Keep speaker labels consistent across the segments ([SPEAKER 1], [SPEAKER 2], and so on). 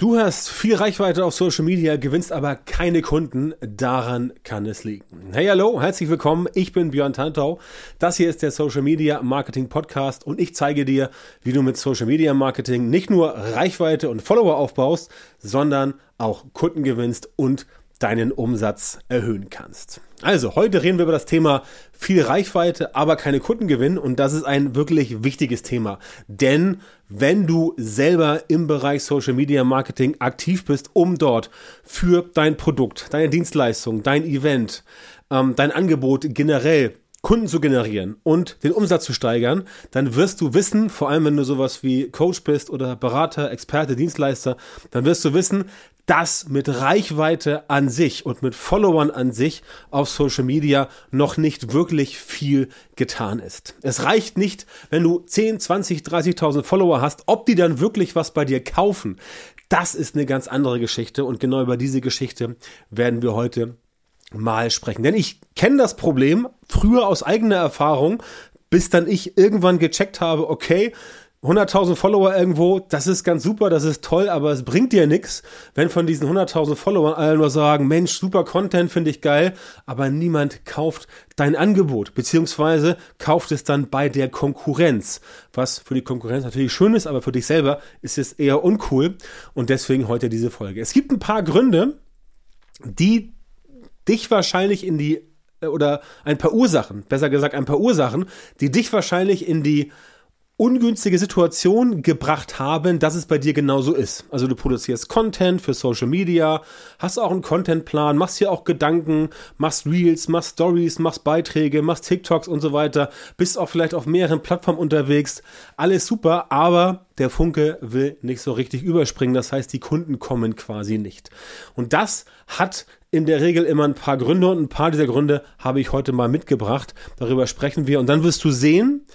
[SPEAKER 1] Du hast viel Reichweite auf Social Media, gewinnst aber keine Kunden. Daran kann es liegen. Hey, hallo, herzlich willkommen. Ich bin Björn Tantau. Das hier ist der Social Media Marketing Podcast und ich zeige dir, wie du mit Social Media Marketing nicht nur Reichweite und Follower aufbaust, sondern auch Kunden gewinnst und deinen Umsatz erhöhen kannst. Also, heute reden wir über das Thema viel Reichweite, aber keine Kunden gewinnen und das ist ein wirklich wichtiges Thema. Denn wenn du selber im Bereich Social Media Marketing aktiv bist, um dort für dein Produkt, deine Dienstleistung, dein Event, ähm, dein Angebot generell Kunden zu generieren und den Umsatz zu steigern, dann wirst du wissen, vor allem wenn du sowas wie Coach bist oder Berater, Experte, Dienstleister, dann wirst du wissen, dass mit Reichweite an sich und mit Followern an sich auf Social Media noch nicht wirklich viel getan ist. Es reicht nicht, wenn du 10, 20, 30.000 Follower hast, ob die dann wirklich was bei dir kaufen. Das ist eine ganz andere Geschichte und genau über diese Geschichte werden wir heute mal sprechen. Denn ich kenne das Problem früher aus eigener Erfahrung, bis dann ich irgendwann gecheckt habe, okay, 100.000 Follower irgendwo, das ist ganz super, das ist toll, aber es bringt dir nichts, wenn von diesen 100.000 Followern alle nur sagen, Mensch, super Content, finde ich geil, aber niemand kauft dein Angebot, beziehungsweise kauft es dann bei der Konkurrenz, was für die Konkurrenz natürlich schön ist, aber für dich selber ist es eher uncool und deswegen heute diese Folge. Es gibt ein paar Gründe, die dich wahrscheinlich in die, oder ein paar Ursachen, besser gesagt ein paar Ursachen, die dich wahrscheinlich in die ungünstige Situation gebracht haben, dass es bei dir genauso ist. Also du produzierst Content für Social Media, hast auch einen Contentplan, machst hier auch Gedanken, machst Reels, machst Stories, machst Beiträge, machst TikToks und so weiter, bist auch vielleicht auf mehreren Plattformen unterwegs. Alles super, aber der Funke will nicht so richtig überspringen. Das heißt, die Kunden kommen quasi nicht. Und das hat in der Regel immer ein paar Gründe und ein paar dieser Gründe habe ich heute mal mitgebracht. Darüber sprechen wir und dann wirst du sehen,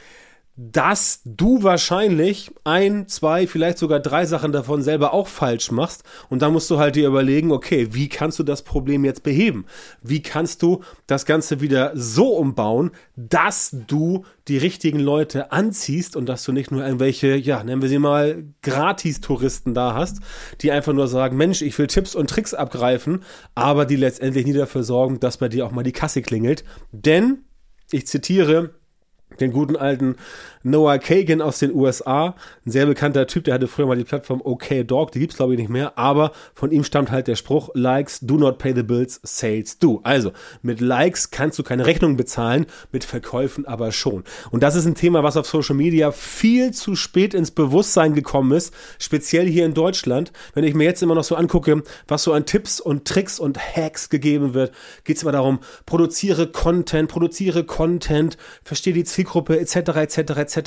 [SPEAKER 1] dass du wahrscheinlich ein, zwei, vielleicht sogar drei Sachen davon selber auch falsch machst. Und da musst du halt dir überlegen, okay, wie kannst du das Problem jetzt beheben? Wie kannst du das Ganze wieder so umbauen, dass du die richtigen Leute anziehst und dass du nicht nur irgendwelche, ja, nennen wir sie mal, Gratis-Touristen da hast, die einfach nur sagen, Mensch, ich will Tipps und Tricks abgreifen, aber die letztendlich nie dafür sorgen, dass bei dir auch mal die Kasse klingelt. Denn, ich zitiere, den guten alten Noah Kagan aus den USA, ein sehr bekannter Typ, der hatte früher mal die Plattform OK Dog, die gibt's glaube ich nicht mehr, aber von ihm stammt halt der Spruch, Likes do not pay the bills, sales do. Also, mit Likes kannst du keine Rechnung bezahlen, mit Verkäufen aber schon. Und das ist ein Thema, was auf Social Media viel zu spät ins Bewusstsein gekommen ist, speziell hier in Deutschland. Wenn ich mir jetzt immer noch so angucke, was so an Tipps und Tricks und Hacks gegeben wird, geht's immer darum, produziere Content, produziere Content, verstehe die Zielgruppe etc. etc. etc.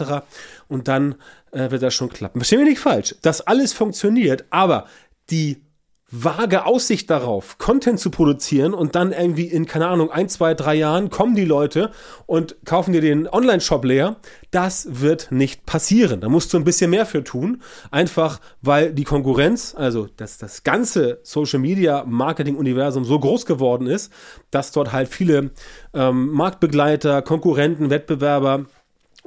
[SPEAKER 1] Und dann äh, wird das schon klappen. Verstehen wir nicht falsch. Das alles funktioniert, aber die vage Aussicht darauf, Content zu produzieren und dann irgendwie in, keine Ahnung, ein, zwei, drei Jahren kommen die Leute und kaufen dir den Online-Shop leer. Das wird nicht passieren. Da musst du ein bisschen mehr für tun. Einfach, weil die Konkurrenz, also dass das ganze Social Media Marketing Universum so groß geworden ist, dass dort halt viele ähm, Marktbegleiter, Konkurrenten, Wettbewerber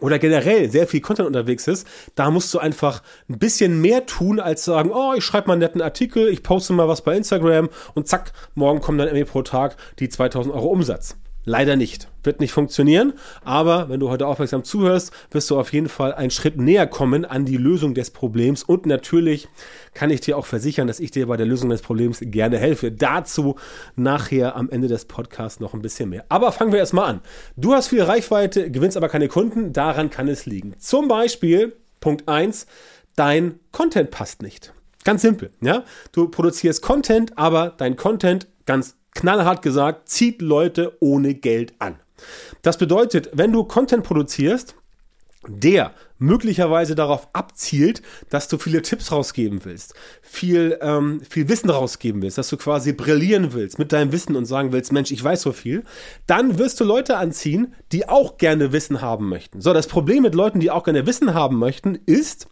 [SPEAKER 1] oder generell sehr viel Content unterwegs ist, da musst du einfach ein bisschen mehr tun, als sagen, oh, ich schreibe mal einen netten Artikel, ich poste mal was bei Instagram und zack, morgen kommen dann irgendwie pro Tag die 2000 Euro Umsatz. Leider nicht. Wird nicht funktionieren, aber wenn du heute aufmerksam zuhörst, wirst du auf jeden Fall einen Schritt näher kommen an die Lösung des Problems und natürlich kann ich dir auch versichern, dass ich dir bei der Lösung des Problems gerne helfe. Dazu nachher am Ende des Podcasts noch ein bisschen mehr. Aber fangen wir erstmal an. Du hast viel Reichweite, gewinnst aber keine Kunden, daran kann es liegen. Zum Beispiel, Punkt eins: dein Content passt nicht. Ganz simpel, ja? Du produzierst Content, aber dein Content ganz knallhart gesagt, zieht Leute ohne Geld an. Das bedeutet, wenn du Content produzierst, der möglicherweise darauf abzielt, dass du viele Tipps rausgeben willst, viel, ähm, viel Wissen rausgeben willst, dass du quasi brillieren willst mit deinem Wissen und sagen willst, Mensch, ich weiß so viel, dann wirst du Leute anziehen, die auch gerne Wissen haben möchten. So, das Problem mit Leuten, die auch gerne Wissen haben möchten, ist,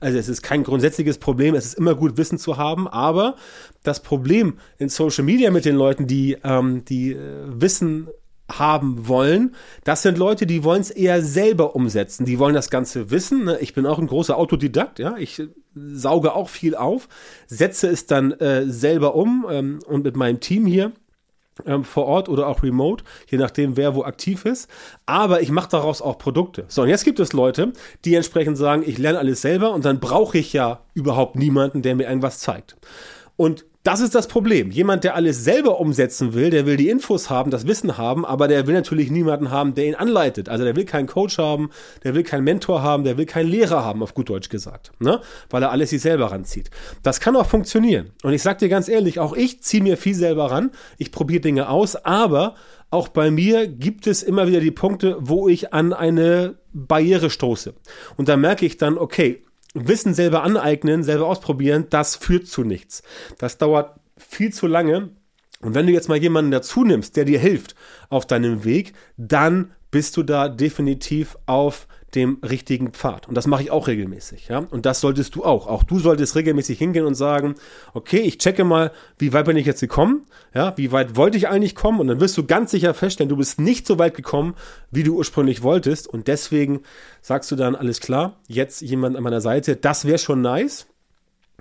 [SPEAKER 1] also es ist kein grundsätzliches Problem, es ist immer gut, Wissen zu haben, aber das Problem in Social Media mit den Leuten, die, ähm, die äh, Wissen haben wollen, das sind Leute, die wollen es eher selber umsetzen. Die wollen das Ganze wissen. Ne? Ich bin auch ein großer Autodidakt, ja. Ich sauge auch viel auf, setze es dann äh, selber um ähm, und mit meinem Team hier ähm, vor Ort oder auch remote, je nachdem, wer wo aktiv ist. Aber ich mache daraus auch Produkte. So, und jetzt gibt es Leute, die entsprechend sagen, ich lerne alles selber und dann brauche ich ja überhaupt niemanden, der mir irgendwas zeigt. Und das ist das Problem. Jemand, der alles selber umsetzen will, der will die Infos haben, das Wissen haben, aber der will natürlich niemanden haben, der ihn anleitet. Also der will keinen Coach haben, der will keinen Mentor haben, der will keinen Lehrer haben, auf gut Deutsch gesagt, ne? weil er alles sich selber ranzieht. Das kann auch funktionieren. Und ich sag dir ganz ehrlich, auch ich ziehe mir viel selber ran, ich probiere Dinge aus, aber auch bei mir gibt es immer wieder die Punkte, wo ich an eine Barriere stoße. Und da merke ich dann, okay, Wissen selber aneignen, selber ausprobieren, das führt zu nichts. Das dauert viel zu lange. Und wenn du jetzt mal jemanden dazu nimmst, der dir hilft auf deinem Weg, dann bist du da definitiv auf dem richtigen Pfad. Und das mache ich auch regelmäßig, ja. Und das solltest du auch. Auch du solltest regelmäßig hingehen und sagen, okay, ich checke mal, wie weit bin ich jetzt gekommen, ja, wie weit wollte ich eigentlich kommen? Und dann wirst du ganz sicher feststellen, du bist nicht so weit gekommen, wie du ursprünglich wolltest. Und deswegen sagst du dann, alles klar, jetzt jemand an meiner Seite, das wäre schon nice.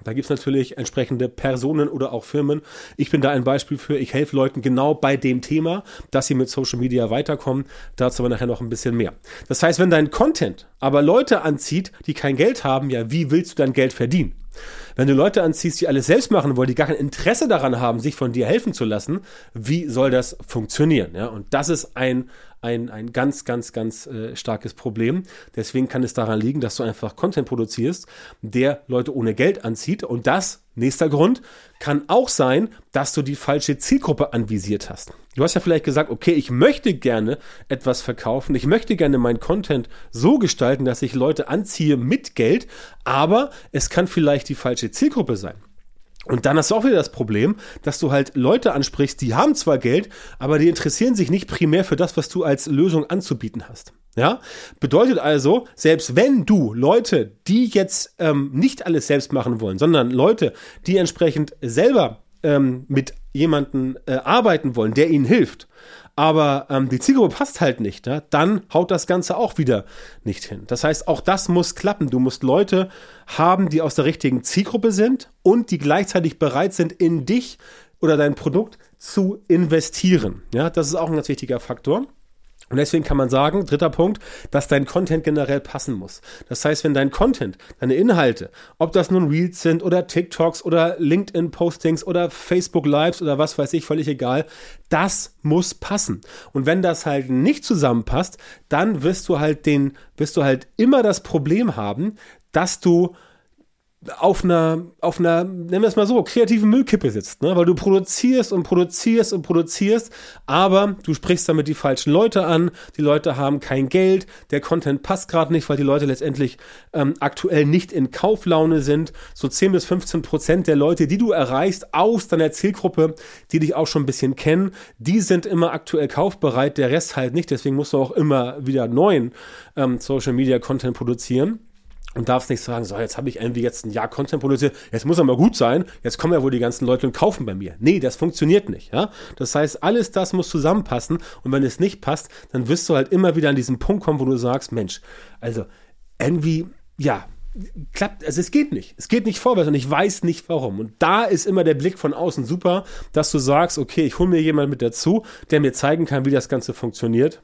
[SPEAKER 1] Da gibt's natürlich entsprechende Personen oder auch Firmen. Ich bin da ein Beispiel für. Ich helfe Leuten genau bei dem Thema, dass sie mit Social Media weiterkommen. Dazu aber nachher noch ein bisschen mehr. Das heißt, wenn dein Content aber Leute anzieht, die kein Geld haben, ja, wie willst du dein Geld verdienen? Wenn du Leute anziehst, die alles selbst machen wollen, die gar kein Interesse daran haben, sich von dir helfen zu lassen, wie soll das funktionieren? Ja, und das ist ein, ein, ein ganz, ganz, ganz äh, starkes Problem. Deswegen kann es daran liegen, dass du einfach Content produzierst, der Leute ohne Geld anzieht. Und das, nächster Grund, kann auch sein, dass du die falsche Zielgruppe anvisiert hast. Du hast ja vielleicht gesagt, okay, ich möchte gerne etwas verkaufen, ich möchte gerne meinen Content so gestalten, dass ich Leute anziehe mit Geld, aber es kann vielleicht die falsche Zielgruppe sein. Und dann hast du auch wieder das Problem, dass du halt Leute ansprichst, die haben zwar Geld, aber die interessieren sich nicht primär für das, was du als Lösung anzubieten hast. Ja, bedeutet also, selbst wenn du Leute, die jetzt ähm, nicht alles selbst machen wollen, sondern Leute, die entsprechend selber ähm, mit jemanden äh, arbeiten wollen, der ihnen hilft, aber ähm, die Zielgruppe passt halt nicht, ja, dann haut das Ganze auch wieder nicht hin. Das heißt, auch das muss klappen. Du musst Leute haben, die aus der richtigen Zielgruppe sind und die gleichzeitig bereit sind, in dich oder dein Produkt zu investieren. Ja, das ist auch ein ganz wichtiger Faktor. Und deswegen kann man sagen, dritter Punkt, dass dein Content generell passen muss. Das heißt, wenn dein Content, deine Inhalte, ob das nun Reels sind oder TikToks oder LinkedIn-Postings oder Facebook Lives oder was weiß ich, völlig egal, das muss passen. Und wenn das halt nicht zusammenpasst, dann wirst du halt den, wirst du halt immer das Problem haben, dass du auf einer, auf einer, nennen wir es mal so, kreativen Müllkippe sitzt, ne? Weil du produzierst und produzierst und produzierst, aber du sprichst damit die falschen Leute an, die Leute haben kein Geld, der Content passt gerade nicht, weil die Leute letztendlich ähm, aktuell nicht in Kauflaune sind. So 10 bis 15 Prozent der Leute, die du erreichst aus deiner Zielgruppe, die dich auch schon ein bisschen kennen, die sind immer aktuell kaufbereit, der Rest halt nicht. Deswegen musst du auch immer wieder neuen ähm, Social Media Content produzieren und darfst nicht sagen, so, jetzt habe ich irgendwie jetzt ein Jahr Content produziert, jetzt muss er mal gut sein, jetzt kommen ja wohl die ganzen Leute und kaufen bei mir. Nee, das funktioniert nicht, ja. Das heißt, alles das muss zusammenpassen und wenn es nicht passt, dann wirst du halt immer wieder an diesen Punkt kommen, wo du sagst, Mensch, also irgendwie, ja, klappt, also es geht nicht. Es geht nicht vorwärts und ich weiß nicht warum. Und da ist immer der Blick von außen super, dass du sagst, okay, ich hole mir jemanden mit dazu, der mir zeigen kann, wie das Ganze funktioniert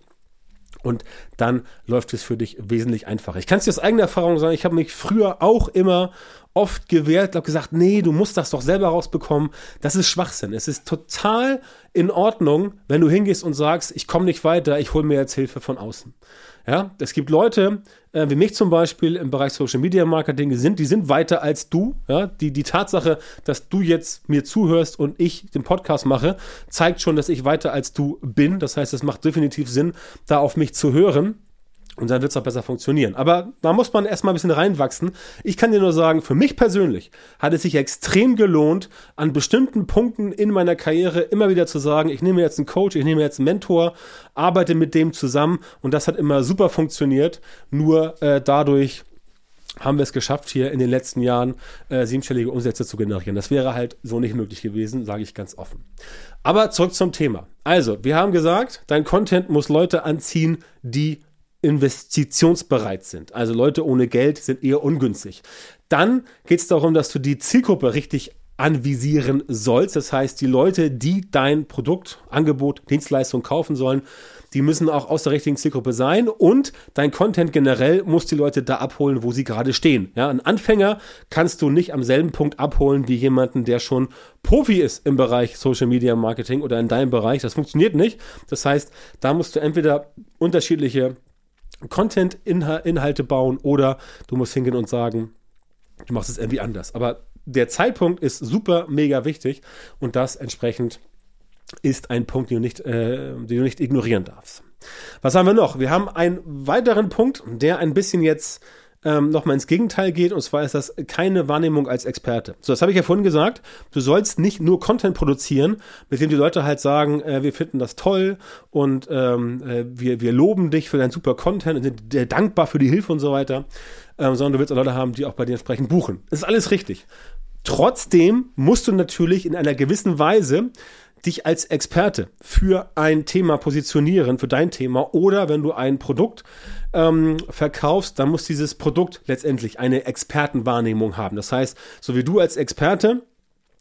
[SPEAKER 1] und dann läuft es für dich wesentlich einfacher. Ich kann es dir aus eigener Erfahrung sagen, ich habe mich früher auch immer oft gewehrt, habe gesagt, nee, du musst das doch selber rausbekommen. Das ist Schwachsinn. Es ist total in Ordnung, wenn du hingehst und sagst, ich komme nicht weiter, ich hole mir jetzt Hilfe von außen. Ja, es gibt Leute, äh, wie mich zum Beispiel im Bereich Social Media Marketing sind, die sind weiter als du. Ja, die, die Tatsache, dass du jetzt mir zuhörst und ich den Podcast mache, zeigt schon, dass ich weiter als du bin. Das heißt, es macht definitiv Sinn, da auf mich zu hören. Und dann wird es auch besser funktionieren. Aber da muss man erstmal ein bisschen reinwachsen. Ich kann dir nur sagen, für mich persönlich hat es sich extrem gelohnt, an bestimmten Punkten in meiner Karriere immer wieder zu sagen, ich nehme jetzt einen Coach, ich nehme jetzt einen Mentor, arbeite mit dem zusammen und das hat immer super funktioniert. Nur äh, dadurch haben wir es geschafft, hier in den letzten Jahren äh, siebenstellige Umsätze zu generieren. Das wäre halt so nicht möglich gewesen, sage ich ganz offen. Aber zurück zum Thema. Also, wir haben gesagt, dein Content muss Leute anziehen, die investitionsbereit sind. Also Leute ohne Geld sind eher ungünstig. Dann geht es darum, dass du die Zielgruppe richtig anvisieren sollst. Das heißt, die Leute, die dein Produkt, Angebot, Dienstleistung kaufen sollen, die müssen auch aus der richtigen Zielgruppe sein und dein Content generell muss die Leute da abholen, wo sie gerade stehen. Ja, ein Anfänger kannst du nicht am selben Punkt abholen wie jemanden, der schon Profi ist im Bereich Social Media Marketing oder in deinem Bereich. Das funktioniert nicht. Das heißt, da musst du entweder unterschiedliche Content-Inhalte bauen oder du musst hingehen und sagen, du machst es irgendwie anders. Aber der Zeitpunkt ist super mega wichtig und das entsprechend ist ein Punkt, den du nicht, äh, den du nicht ignorieren darfst. Was haben wir noch? Wir haben einen weiteren Punkt, der ein bisschen jetzt ähm, nochmal ins Gegenteil geht, und zwar ist das keine Wahrnehmung als Experte. So, das habe ich ja vorhin gesagt. Du sollst nicht nur Content produzieren, mit dem die Leute halt sagen, äh, wir finden das toll und ähm, äh, wir, wir loben dich für deinen super Content und sind dir dankbar für die Hilfe und so weiter, ähm, sondern du willst auch Leute haben, die auch bei dir entsprechend buchen. Das ist alles richtig. Trotzdem musst du natürlich in einer gewissen Weise dich als Experte für ein Thema positionieren, für dein Thema. Oder wenn du ein Produkt ähm, verkaufst, dann muss dieses Produkt letztendlich eine Expertenwahrnehmung haben. Das heißt, so wie du als Experte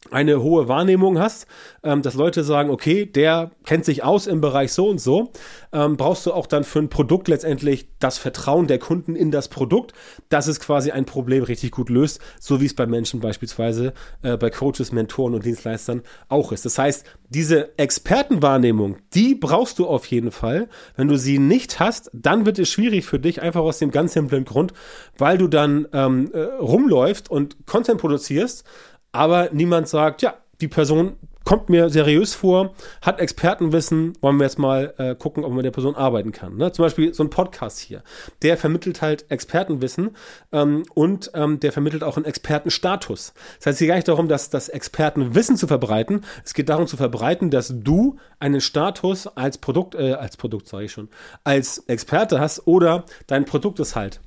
[SPEAKER 1] eine hohe Wahrnehmung hast, ähm, dass Leute sagen, okay, der kennt sich aus im Bereich so und so, ähm, brauchst du auch dann für ein Produkt letztendlich das Vertrauen der Kunden in das Produkt, dass es quasi ein Problem richtig gut löst, so wie es bei Menschen beispielsweise äh, bei Coaches, Mentoren und Dienstleistern auch ist. Das heißt, diese Expertenwahrnehmung, die brauchst du auf jeden Fall. Wenn du sie nicht hast, dann wird es schwierig für dich, einfach aus dem ganz simplen Grund, weil du dann ähm, äh, rumläufst und Content produzierst, aber niemand sagt, ja, die Person kommt mir seriös vor, hat Expertenwissen, wollen wir jetzt mal äh, gucken, ob man mit der Person arbeiten kann. Ne? Zum Beispiel so ein Podcast hier, der vermittelt halt Expertenwissen ähm, und ähm, der vermittelt auch einen Expertenstatus. Das heißt, es geht gar nicht darum, dass das Expertenwissen zu verbreiten, es geht darum zu verbreiten, dass du einen Status als Produkt, äh, als Produkt sage ich schon, als Experte hast oder dein Produkt ist halt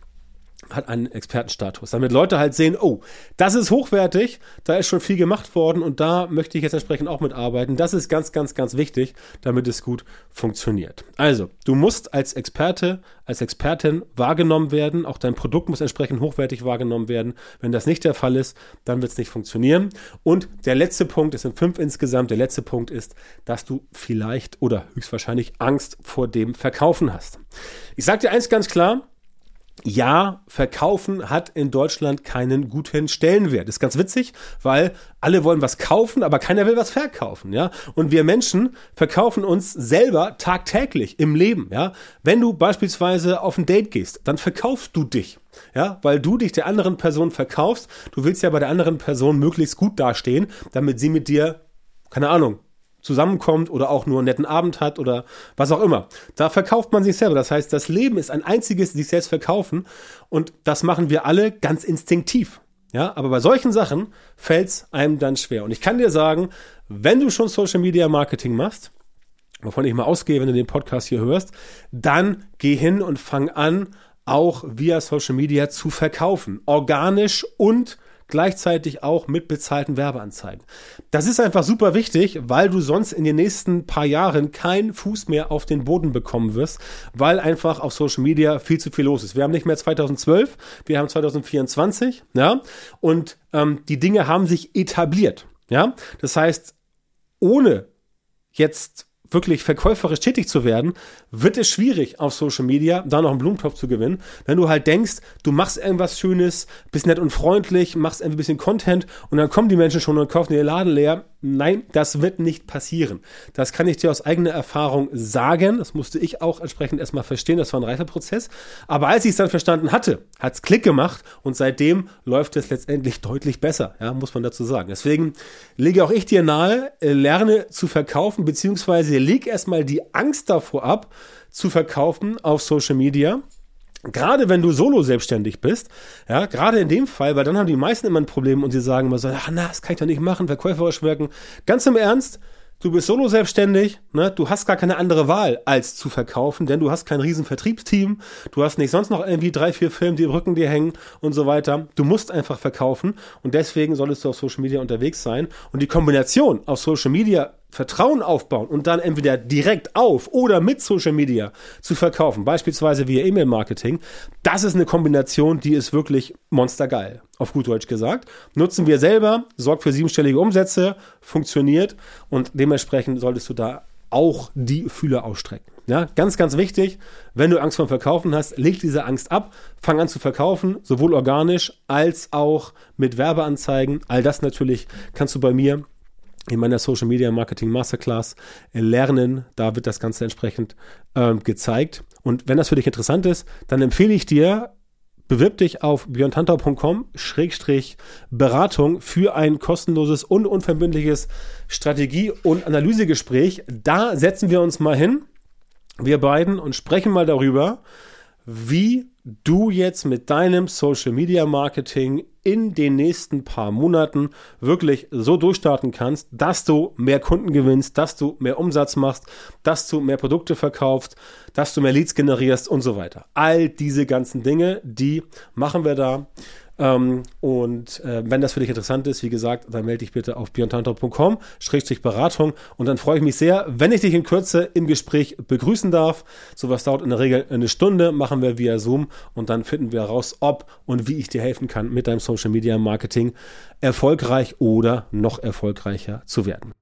[SPEAKER 1] hat einen Expertenstatus, damit Leute halt sehen, oh, das ist hochwertig, da ist schon viel gemacht worden und da möchte ich jetzt entsprechend auch mitarbeiten. Das ist ganz, ganz, ganz wichtig, damit es gut funktioniert. Also, du musst als Experte, als Expertin wahrgenommen werden, auch dein Produkt muss entsprechend hochwertig wahrgenommen werden. Wenn das nicht der Fall ist, dann wird es nicht funktionieren. Und der letzte Punkt, es sind fünf insgesamt, der letzte Punkt ist, dass du vielleicht oder höchstwahrscheinlich Angst vor dem Verkaufen hast. Ich sage dir eins ganz klar, ja, Verkaufen hat in Deutschland keinen guten Stellenwert. Ist ganz witzig, weil alle wollen was kaufen, aber keiner will was verkaufen, ja. Und wir Menschen verkaufen uns selber tagtäglich im Leben, ja. Wenn du beispielsweise auf ein Date gehst, dann verkaufst du dich, ja, weil du dich der anderen Person verkaufst. Du willst ja bei der anderen Person möglichst gut dastehen, damit sie mit dir keine Ahnung, zusammenkommt oder auch nur einen netten Abend hat oder was auch immer. Da verkauft man sich selber. Das heißt, das Leben ist ein einziges sich selbst verkaufen und das machen wir alle ganz instinktiv. Ja, aber bei solchen Sachen fällt es einem dann schwer. Und ich kann dir sagen, wenn du schon Social Media Marketing machst, wovon ich mal ausgehe, wenn du den Podcast hier hörst, dann geh hin und fang an, auch via Social Media zu verkaufen. Organisch und gleichzeitig auch mit bezahlten Werbeanzeigen. Das ist einfach super wichtig, weil du sonst in den nächsten paar Jahren keinen Fuß mehr auf den Boden bekommen wirst, weil einfach auf Social Media viel zu viel los ist. Wir haben nicht mehr 2012, wir haben 2024, ja, und ähm, die Dinge haben sich etabliert, ja. Das heißt, ohne jetzt wirklich verkäuferisch tätig zu werden, wird es schwierig auf Social Media, da noch einen Blumentopf zu gewinnen. Wenn du halt denkst, du machst irgendwas Schönes, bist nett und freundlich, machst ein bisschen Content und dann kommen die Menschen schon und kaufen den Laden leer. Nein, das wird nicht passieren. Das kann ich dir aus eigener Erfahrung sagen. Das musste ich auch entsprechend erstmal verstehen. Das war ein Reiterprozess. Aber als ich es dann verstanden hatte, hat es Klick gemacht und seitdem läuft es letztendlich deutlich besser, ja, muss man dazu sagen. Deswegen lege auch ich dir nahe, äh, lerne zu verkaufen, beziehungsweise leg erstmal die Angst davor ab, zu verkaufen auf Social Media. Gerade wenn du solo selbstständig bist, ja, gerade in dem Fall, weil dann haben die meisten immer ein Problem und sie sagen immer so, ach na, das kann ich doch nicht machen, verkäuferisch wirken. Ganz im Ernst, du bist solo selbstständig, ne? du hast gar keine andere Wahl, als zu verkaufen, denn du hast kein riesen Vertriebsteam, du hast nicht sonst noch irgendwie drei, vier Filme, die im Rücken dir hängen und so weiter. Du musst einfach verkaufen und deswegen solltest du auf Social Media unterwegs sein. Und die Kombination auf Social Media Vertrauen aufbauen und dann entweder direkt auf oder mit Social Media zu verkaufen, beispielsweise via E-Mail-Marketing, das ist eine Kombination, die ist wirklich monstergeil, auf gut Deutsch gesagt. Nutzen wir selber, sorgt für siebenstellige Umsätze, funktioniert und dementsprechend solltest du da auch die Fühler ausstrecken. Ja, ganz, ganz wichtig, wenn du Angst vor dem Verkaufen hast, leg diese Angst ab, fang an zu verkaufen, sowohl organisch als auch mit Werbeanzeigen. All das natürlich kannst du bei mir in meiner Social Media Marketing Masterclass lernen. Da wird das Ganze entsprechend ähm, gezeigt. Und wenn das für dich interessant ist, dann empfehle ich dir, bewirb dich auf Schrägstrich Beratung für ein kostenloses und unverbindliches Strategie- und Analysegespräch. Da setzen wir uns mal hin, wir beiden, und sprechen mal darüber, wie du jetzt mit deinem Social Media Marketing in den nächsten paar Monaten wirklich so durchstarten kannst, dass du mehr Kunden gewinnst, dass du mehr Umsatz machst, dass du mehr Produkte verkaufst, dass du mehr Leads generierst und so weiter. All diese ganzen Dinge, die machen wir da. Ähm, und äh, wenn das für dich interessant ist, wie gesagt, dann melde dich bitte auf björntantau.com, Schrägstrich Beratung und dann freue ich mich sehr, wenn ich dich in Kürze im Gespräch begrüßen darf. Sowas dauert in der Regel eine Stunde, machen wir via Zoom und dann finden wir heraus, ob und wie ich dir helfen kann, mit deinem Social Media Marketing erfolgreich oder noch erfolgreicher zu werden.